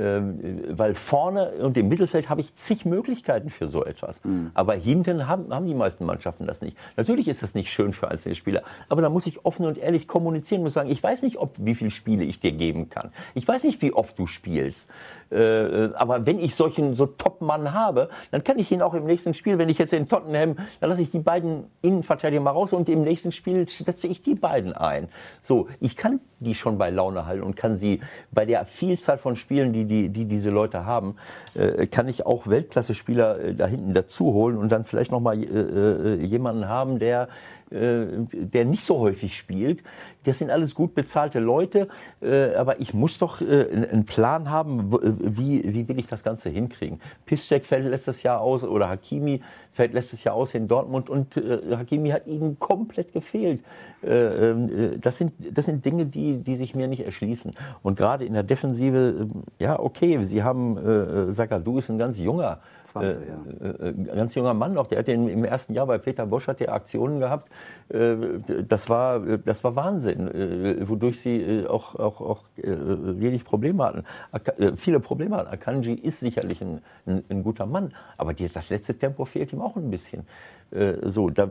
Ähm, weil vorne und im Mittelfeld habe ich zig Möglichkeiten für so etwas. Mhm. Aber hinten haben, haben die meisten Mannschaften das nicht. Natürlich ist das nicht schön für einzelne Spieler, aber da muss ich offen und ehrlich kommunizieren und sagen, ich weiß nicht, ob, wie viele Spiele ich dir geben kann. Ich weiß nicht, wie oft du spielst. Äh, aber wenn ich solchen so Top-Mann habe, dann kann ich ihn auch im nächsten Spiel, wenn ich jetzt in Tottenham, dann lasse ich die beiden Innenverteidiger mal raus und im nächsten Spiel setze ich die beiden ein. So, ich kann die schon bei Laune halten und kann sie bei der Vielzahl von Spielen, die, die, die diese Leute haben, äh, kann ich auch Weltklasse-Spieler äh, da hinten dazu holen und dann vielleicht noch mal äh, äh jemanden haben, der äh, der nicht so häufig spielt. Das sind alles gut bezahlte Leute, äh, aber ich muss doch äh, einen Plan haben, wie, wie will ich das Ganze hinkriegen. Piszczek fällt letztes Jahr aus oder Hakimi fällt letztes Jahr aus in Dortmund und Hakimi hat ihnen komplett gefehlt. Ähm, das, sind, das sind Dinge, die, die sich mir nicht erschließen. Und gerade in der Defensive, ja, okay, Sie haben, äh, Sagadu ist ein ganz junger, 20, ja. ganz junger Mann noch. Der hat den, im ersten Jahr bei Peter Bosch hat der Aktionen gehabt, das war, das war Wahnsinn, äh, wodurch sie äh, auch, auch, auch wenig Probleme hatten. Viele Probleme hatten. Akanji ist sicherlich ein, ein, ein guter Mann, aber das letzte Tempo fehlt ihm auch ein bisschen. So, da,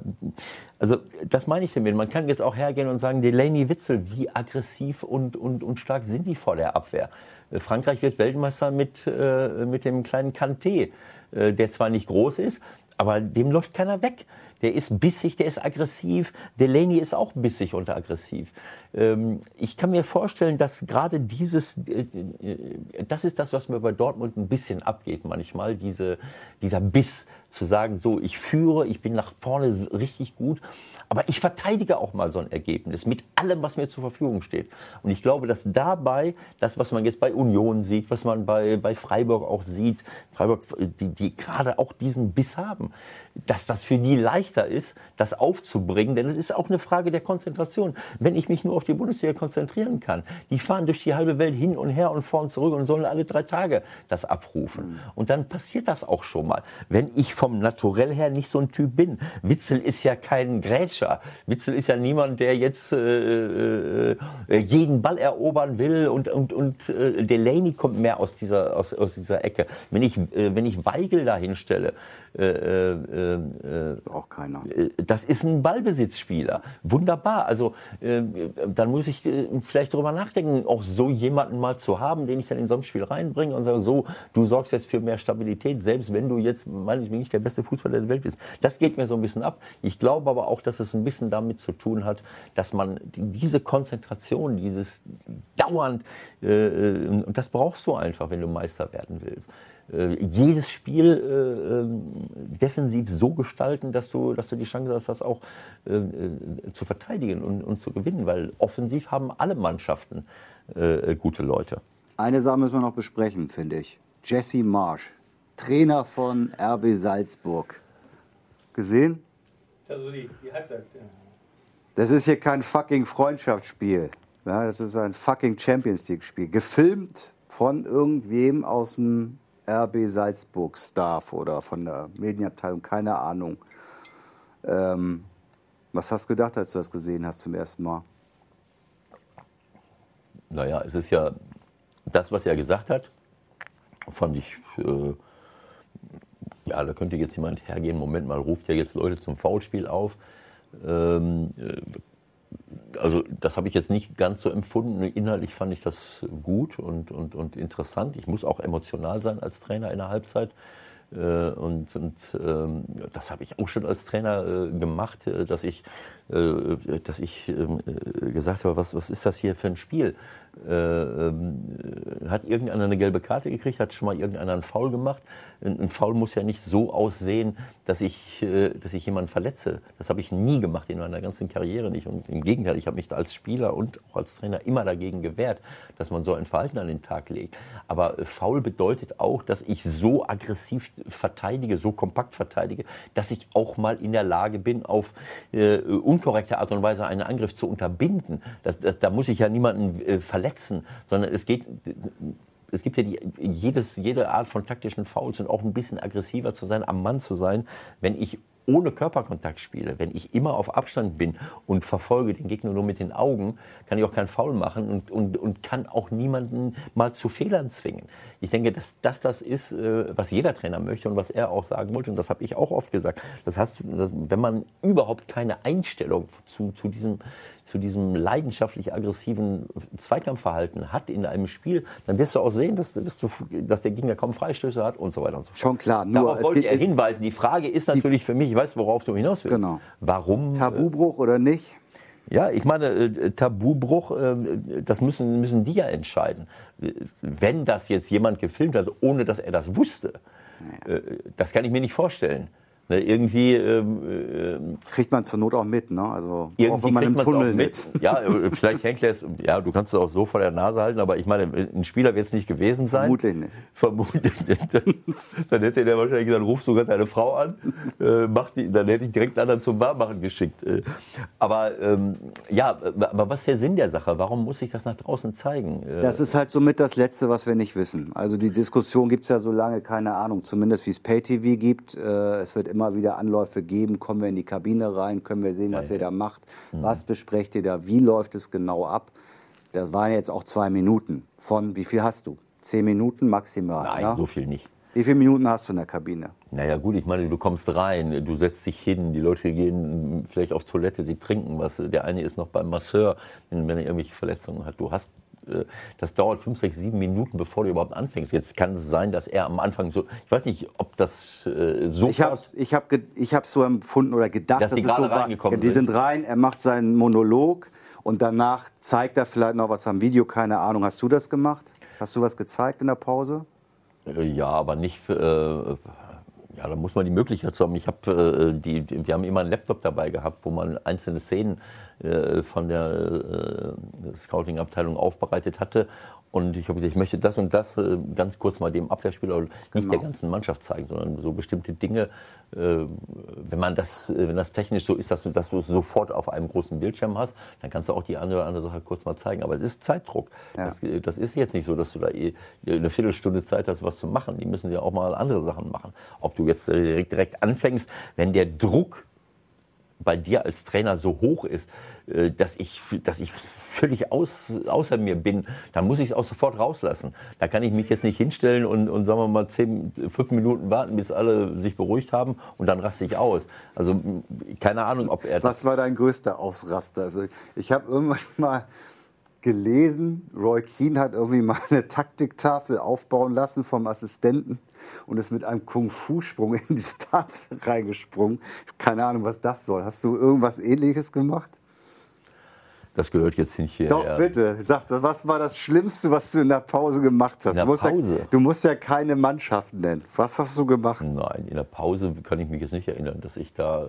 also das meine ich damit. Man kann jetzt auch hergehen und sagen, Delaney Witzel, wie aggressiv und, und, und stark sind die vor der Abwehr? Frankreich wird Weltmeister mit, mit dem kleinen Kanté, der zwar nicht groß ist, aber dem läuft keiner weg der ist bissig, der ist aggressiv. Delaney ist auch bissig und aggressiv. Ähm, ich kann mir vorstellen, dass gerade dieses, äh, äh, das ist das, was mir bei Dortmund ein bisschen abgeht manchmal, diese, dieser Biss zu sagen, so, ich führe, ich bin nach vorne richtig gut, aber ich verteidige auch mal so ein Ergebnis mit allem, was mir zur Verfügung steht. Und ich glaube, dass dabei, das, was man jetzt bei Union sieht, was man bei, bei Freiburg auch sieht, Freiburg, die, die gerade auch diesen Biss haben, dass das für die leichter ist, das aufzubringen, denn es ist auch eine Frage der Konzentration. Wenn ich mich nur auf die Bundesliga konzentrieren kann, die fahren durch die halbe Welt hin und her und vor und zurück und sollen alle drei Tage das abrufen. Mhm. Und dann passiert das auch schon mal. Wenn ich vom Naturell her nicht so ein Typ bin. Witzel ist ja kein Grätscher. Witzel ist ja niemand, der jetzt äh, äh, jeden Ball erobern will und, und, und äh, Delaney kommt mehr aus dieser, aus, aus dieser Ecke. Wenn ich, äh, wenn ich Weigel da hinstelle, äh, äh,
äh, auch keiner.
Äh, das ist ein Ballbesitzspieler. Wunderbar. Also äh, dann muss ich vielleicht darüber nachdenken, auch so jemanden mal zu haben, den ich dann in so ein Spiel reinbringe und sage, so, du sorgst jetzt für mehr Stabilität, selbst wenn du jetzt meinetwegen nicht der beste Fußballer der Welt bist. Das geht mir so ein bisschen ab. Ich glaube aber auch, dass es ein bisschen damit zu tun hat, dass man diese Konzentration, dieses dauernd, und das brauchst du einfach, wenn du Meister werden willst jedes Spiel äh, ähm, defensiv so gestalten, dass du, dass du die Chance hast, das auch äh, äh, zu verteidigen und, und, zu gewinnen, weil offensiv haben alle Mannschaften äh, gute Leute.
Eine Sache müssen wir noch besprechen, finde ich. Jesse Marsch, Trainer von RB Salzburg. Gesehen?
Also die, die Halbzeit. Ja.
Das ist hier kein fucking Freundschaftsspiel. Ja, das ist ein fucking Champions League-Spiel. Gefilmt von irgendwem aus dem RB Salzburg Staff oder von der Medienabteilung, keine Ahnung. Ähm, was hast du gedacht, als du das gesehen hast zum ersten Mal?
Naja, es ist ja das, was er gesagt hat, fand ich, äh, ja, da könnte jetzt jemand hergehen, Moment mal, ruft ja jetzt Leute zum Foulspiel auf. Ähm, äh, also das habe ich jetzt nicht ganz so empfunden. Inhaltlich fand ich das gut und, und, und interessant. Ich muss auch emotional sein als Trainer in der Halbzeit. Äh, und, und ähm, das habe ich auch schon als Trainer äh, gemacht, äh, dass ich, äh, dass ich ähm, äh, gesagt habe, was, was ist das hier für ein Spiel? Äh, ähm, hat irgendeiner eine gelbe Karte gekriegt? Hat schon mal irgendeiner einen Foul gemacht? Ein, Foul muss ja nicht so aussehen, dass ich, dass ich jemanden verletze. Das habe ich nie gemacht in meiner ganzen Karriere nicht. Und im Gegenteil, ich habe mich als Spieler und auch als Trainer immer dagegen gewehrt, dass man so ein Verhalten an den Tag legt. Aber Foul bedeutet auch, dass ich so aggressiv verteidige, so kompakt verteidige, dass ich auch mal in der Lage bin, auf äh, unkorrekte Art und Weise einen Angriff zu unterbinden. Das, das, da muss ich ja niemanden äh, verletzen, sondern es geht es gibt ja die, jedes, jede Art von taktischen Fouls und auch ein bisschen aggressiver zu sein, am Mann zu sein, wenn ich ohne Körperkontakt spiele, wenn ich immer auf Abstand bin und verfolge den Gegner nur mit den Augen, kann ich auch keinen Foul machen und, und, und kann auch niemanden mal zu Fehlern zwingen. Ich denke, dass das das ist, äh, was jeder Trainer möchte und was er auch sagen wollte. Und das habe ich auch oft gesagt. Das heißt, wenn man überhaupt keine Einstellung zu, zu diesem zu diesem leidenschaftlich aggressiven Zweikampfverhalten hat in einem Spiel, dann wirst du auch sehen, dass, dass, du, dass der Gegner kaum Freistöße hat und so weiter und so fort.
Schon klar.
Nur Darauf wollte er hinweisen. Die Frage ist natürlich für mich, ich weiß, worauf du hinaus willst.
Genau.
Warum?
Tabubruch oder nicht?
Ja, ich meine, äh, Tabubruch, äh, das müssen, müssen die ja entscheiden. Wenn das jetzt jemand gefilmt hat, ohne dass er das wusste, naja. Äh, das kann ich mir nicht vorstellen. Ne, irgendwie ähm,
ähm, kriegt man zur Not auch mit, ne?
Also irgendwie auch wenn man im Tunnel mit. ja, äh, vielleicht hängt es, ja, du kannst es auch so vor der Nase halten, aber ich meine, ein Spieler wird es nicht gewesen sein.
Vermutlich nicht.
Vermutlich. dann hätte der wahrscheinlich gesagt, ruf sogar deine Frau an, äh, mach die, dann hätte ich direkt einen anderen zum Warmmachen geschickt. Äh, aber ähm, ja, aber was ist der Sinn der Sache? Warum muss ich das nach draußen zeigen?
Äh, das ist halt somit das Letzte, was wir nicht wissen. Also die Diskussion gibt es ja so lange, keine Ahnung, zumindest wie es Pay-TV gibt. Äh, es wird immer immer wieder Anläufe geben, kommen wir in die Kabine rein, können wir sehen, was ja, ihr da macht, mhm. was besprecht ihr da, wie läuft es genau ab. Das waren jetzt auch zwei Minuten von, wie viel hast du? Zehn Minuten maximal?
Nein, ja? so viel nicht.
Wie viele Minuten hast du in der Kabine?
Naja gut, ich meine, du kommst rein, du setzt dich hin, die Leute gehen vielleicht auf Toilette, sie trinken was. Der eine ist noch beim Masseur, wenn er irgendwelche Verletzungen hat. Du hast das dauert fünf, sechs, sieben Minuten, bevor du überhaupt anfängst. Jetzt kann es sein, dass er am Anfang so, ich weiß nicht, ob das äh, so
Ich habe ich hab, ich hab so empfunden oder gedacht,
dass, dass die gerade so reingekommen
war. Die sind rein, er macht seinen Monolog und danach zeigt er vielleicht noch was am Video, keine Ahnung. Hast du das gemacht? Hast du was gezeigt in der Pause?
Äh, ja, aber nicht für, äh, ja, da muss man die Möglichkeit haben. Ich habe, äh, die, wir haben immer einen Laptop dabei gehabt, wo man einzelne Szenen äh, von der äh, Scouting-Abteilung aufbereitet hatte. Und ich habe gesagt, ich möchte das und das äh, ganz kurz mal dem Abwehrspieler nicht genau. der ganzen Mannschaft zeigen, sondern so bestimmte Dinge, äh, wenn man das, äh, wenn das technisch so ist, dass du, dass du es sofort auf einem großen Bildschirm hast, dann kannst du auch die eine oder andere Sache kurz mal zeigen. Aber es ist Zeitdruck. Ja. Das, das, ist jetzt nicht so, dass du da eine Viertelstunde Zeit hast, was zu machen. Die müssen ja auch mal andere Sachen machen. Ob du jetzt direkt, direkt anfängst, wenn der Druck bei dir als Trainer so hoch ist, dass ich, dass ich völlig aus, außer mir bin, dann muss ich es auch sofort rauslassen. Da kann ich mich jetzt nicht hinstellen und, und sagen wir mal zehn, fünf Minuten warten, bis alle sich beruhigt haben und dann raste ich aus. Also keine Ahnung, ob er.
Was war dein größter Ausraster? Also ich habe irgendwann mal gelesen, Roy Keane hat irgendwie mal eine Taktiktafel aufbauen lassen vom Assistenten und ist mit einem Kung-Fu-Sprung in diese Tafel reingesprungen. Keine Ahnung, was das soll. Hast du irgendwas ähnliches gemacht?
Das gehört jetzt nicht hier.
Doch, bitte. Sag, was war das Schlimmste, was du in der Pause gemacht hast?
In der
du, musst
Pause?
Ja, du musst ja keine Mannschaft nennen. Was hast du gemacht?
Nein, in der Pause kann ich mich jetzt nicht erinnern, dass ich da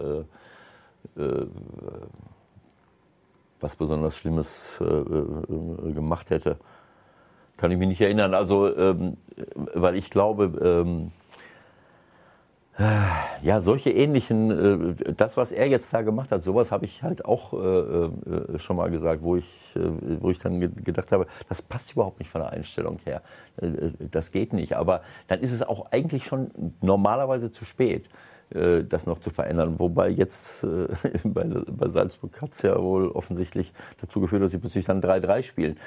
äh, äh, was besonders Schlimmes äh, äh, gemacht hätte. Kann ich mich nicht erinnern. Also, ähm, weil ich glaube, ähm, ja, solche ähnlichen, äh, das, was er jetzt da gemacht hat, sowas habe ich halt auch äh, äh, schon mal gesagt, wo ich, wo ich dann gedacht habe, das passt überhaupt nicht von der Einstellung her. Das geht nicht. Aber dann ist es auch eigentlich schon normalerweise zu spät das noch zu verändern. Wobei jetzt bei, Salzburg hat es ja wohl offensichtlich dazu geführt, dass sie plötzlich dann 3-3 spielen.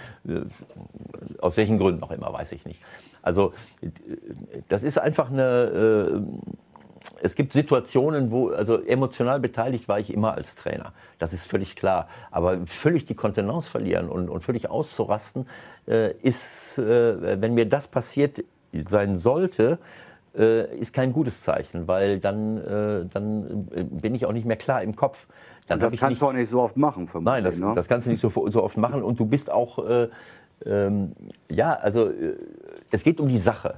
Aus welchen Gründen auch immer, weiß ich nicht. Also das ist einfach eine... Es gibt Situationen, wo, also emotional beteiligt war ich immer als Trainer. Das ist völlig klar. Aber völlig die Kontenance verlieren und, und völlig auszurasten, äh, ist, äh, wenn mir das passiert sein sollte, äh, ist kein gutes Zeichen, weil dann, äh, dann äh, bin ich auch nicht mehr klar im Kopf. Dann
das kannst nicht, du auch nicht so oft machen.
Nein, das, ne? das kannst du nicht so, so oft machen und du bist auch, äh, ähm, ja, also es geht um die Sache.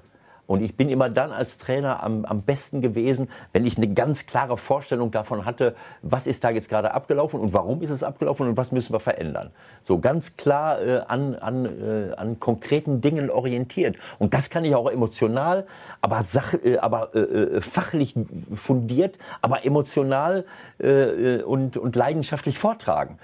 Und ich bin immer dann als Trainer am, am besten gewesen, wenn ich eine ganz klare Vorstellung davon hatte, was ist da jetzt gerade abgelaufen und warum ist es abgelaufen und was müssen wir verändern. So ganz klar äh, an, an, äh, an konkreten Dingen orientiert. Und das kann ich auch emotional, aber, Sach, äh, aber äh, äh fachlich fundiert, aber emotional äh, und, und leidenschaftlich vortragen.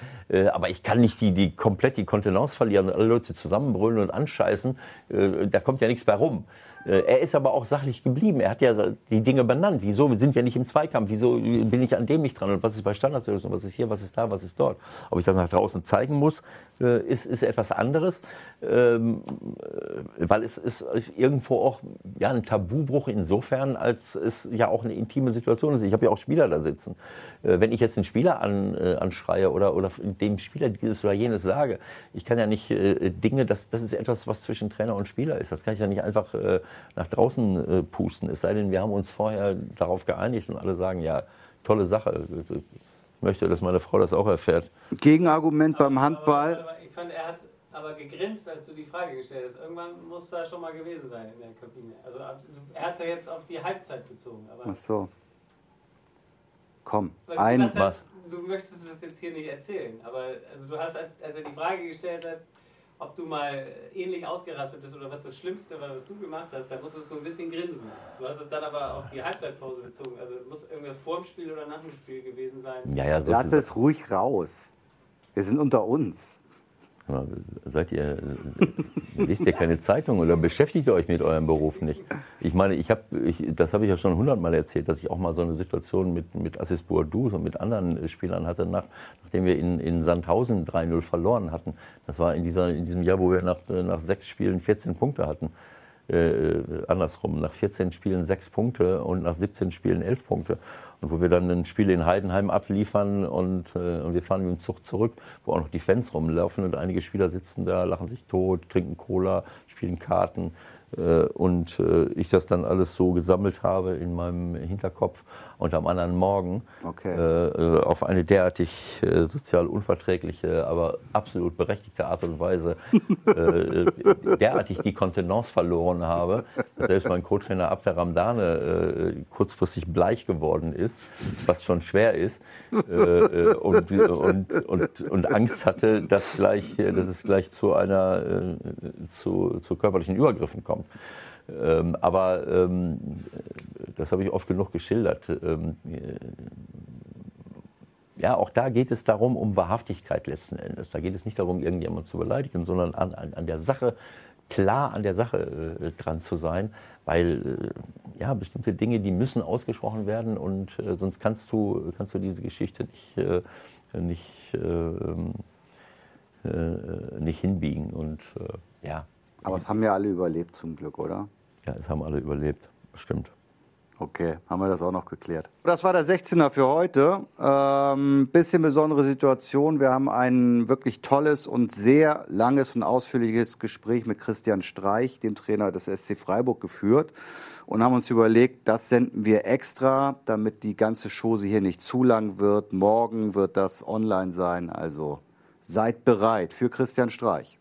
aber ich kann nicht die, die komplett die Kontenance verlieren und alle Leute zusammenbrüllen und anscheißen. da kommt ja nichts bei rum. Äh, er ist aber auch sachlich geblieben. Er hat ja die Dinge benannt. Wieso sind wir nicht im Zweikampf? Wieso bin ich an dem nicht dran? Und was ist bei Standardsituationen? Was ist hier? Was ist da? Was ist dort? Ob ich das nach draußen zeigen muss, äh, ist, ist etwas anderes, ähm, äh, weil es ist irgendwo auch ja, ein Tabubruch insofern, als es ja auch eine intime Situation ist. Ich habe ja auch Spieler da sitzen. Wenn ich jetzt einen Spieler an, anschreie oder, oder dem Spieler dieses oder jenes sage, ich kann ja nicht Dinge, das, das ist etwas, was zwischen Trainer und Spieler ist. Das kann ich ja nicht einfach nach draußen äh, pusten. Es sei denn, wir haben uns vorher darauf geeinigt und alle sagen, ja, tolle Sache. Ich möchte, dass meine Frau das auch erfährt.
Gegenargument beim Handball.
Aber, aber, ich fand, er hat aber gegrinst, als du die Frage gestellt hast. Irgendwann muss da schon mal gewesen sein in der Kabine. Also er hat es ja jetzt auf die Halbzeit bezogen.
Ach so. Komm,
ein. Hast, du möchtest es jetzt hier nicht erzählen, aber also du hast, als, als er die Frage gestellt hat, ob du mal ähnlich ausgerastet bist oder was das Schlimmste war, was du gemacht hast, dann musst du so ein bisschen grinsen. Du hast es dann aber auf die Halbzeitpause bezogen. Also muss irgendwas vor dem Spiel oder nach dem Spiel gewesen sein.
Ja, ja, so Lass es ruhig raus. Wir sind unter uns.
Seid ihr, lest ihr keine Zeitung oder beschäftigt ihr euch mit eurem Beruf nicht? Ich meine, ich habe, ich, das habe ich ja schon hundertmal erzählt, dass ich auch mal so eine Situation mit, mit Assis Bourdous und mit anderen Spielern hatte, nach, nachdem wir in, in Sandhausen 3-0 verloren hatten. Das war in, dieser, in diesem Jahr, wo wir nach, nach sechs Spielen 14 Punkte hatten. Äh, andersrum, nach 14 Spielen sechs Punkte und nach 17 Spielen elf Punkte. Und wo wir dann ein Spiel in Heidenheim abliefern und, äh, und wir fahren mit dem Zug zurück, wo auch noch die Fans rumlaufen und einige Spieler sitzen da, lachen sich tot, trinken Cola, spielen Karten. Äh, und äh, ich das dann alles so gesammelt habe in meinem Hinterkopf und am anderen Morgen okay. Äh, auf eine derartig sozial unverträgliche, aber absolut berechtigte Art und Weise derartig die Kontenance verloren habe, dass selbst mein Co-Trainer Abder Ramdane kurzfristig bleich geworden ist, was schon schwer ist, und, und, und, und Angst hatte, dass, gleich, dass es gleich zu einer zu, zu körperlichen Übergriffen kommt. Ähm, aber ähm, das habe ich oft genug geschildert. Ähm, äh, ja, auch da geht es darum, um Wahrhaftigkeit letzten Endes. Da geht es nicht darum, irgendjemanden zu beleidigen, sondern an, an, an der Sache, klar an der Sache äh, dran zu sein, weil äh, ja, bestimmte Dinge, die müssen ausgesprochen werden und äh, sonst kannst du, kannst du diese Geschichte nicht, äh, nicht, ähm, äh, nicht hinbiegen. Und ja,
aber es haben ja alle überlebt zum Glück, oder?
Ja, es haben alle überlebt, stimmt.
Okay, haben wir das auch noch geklärt. Das war der 16er für heute. Ähm, bisschen besondere Situation. Wir haben ein wirklich tolles und sehr langes und ausführliches Gespräch mit Christian Streich, dem Trainer des SC Freiburg, geführt und haben uns überlegt, das senden wir extra, damit die ganze Chose hier nicht zu lang wird. Morgen wird das online sein, also seid bereit für Christian Streich.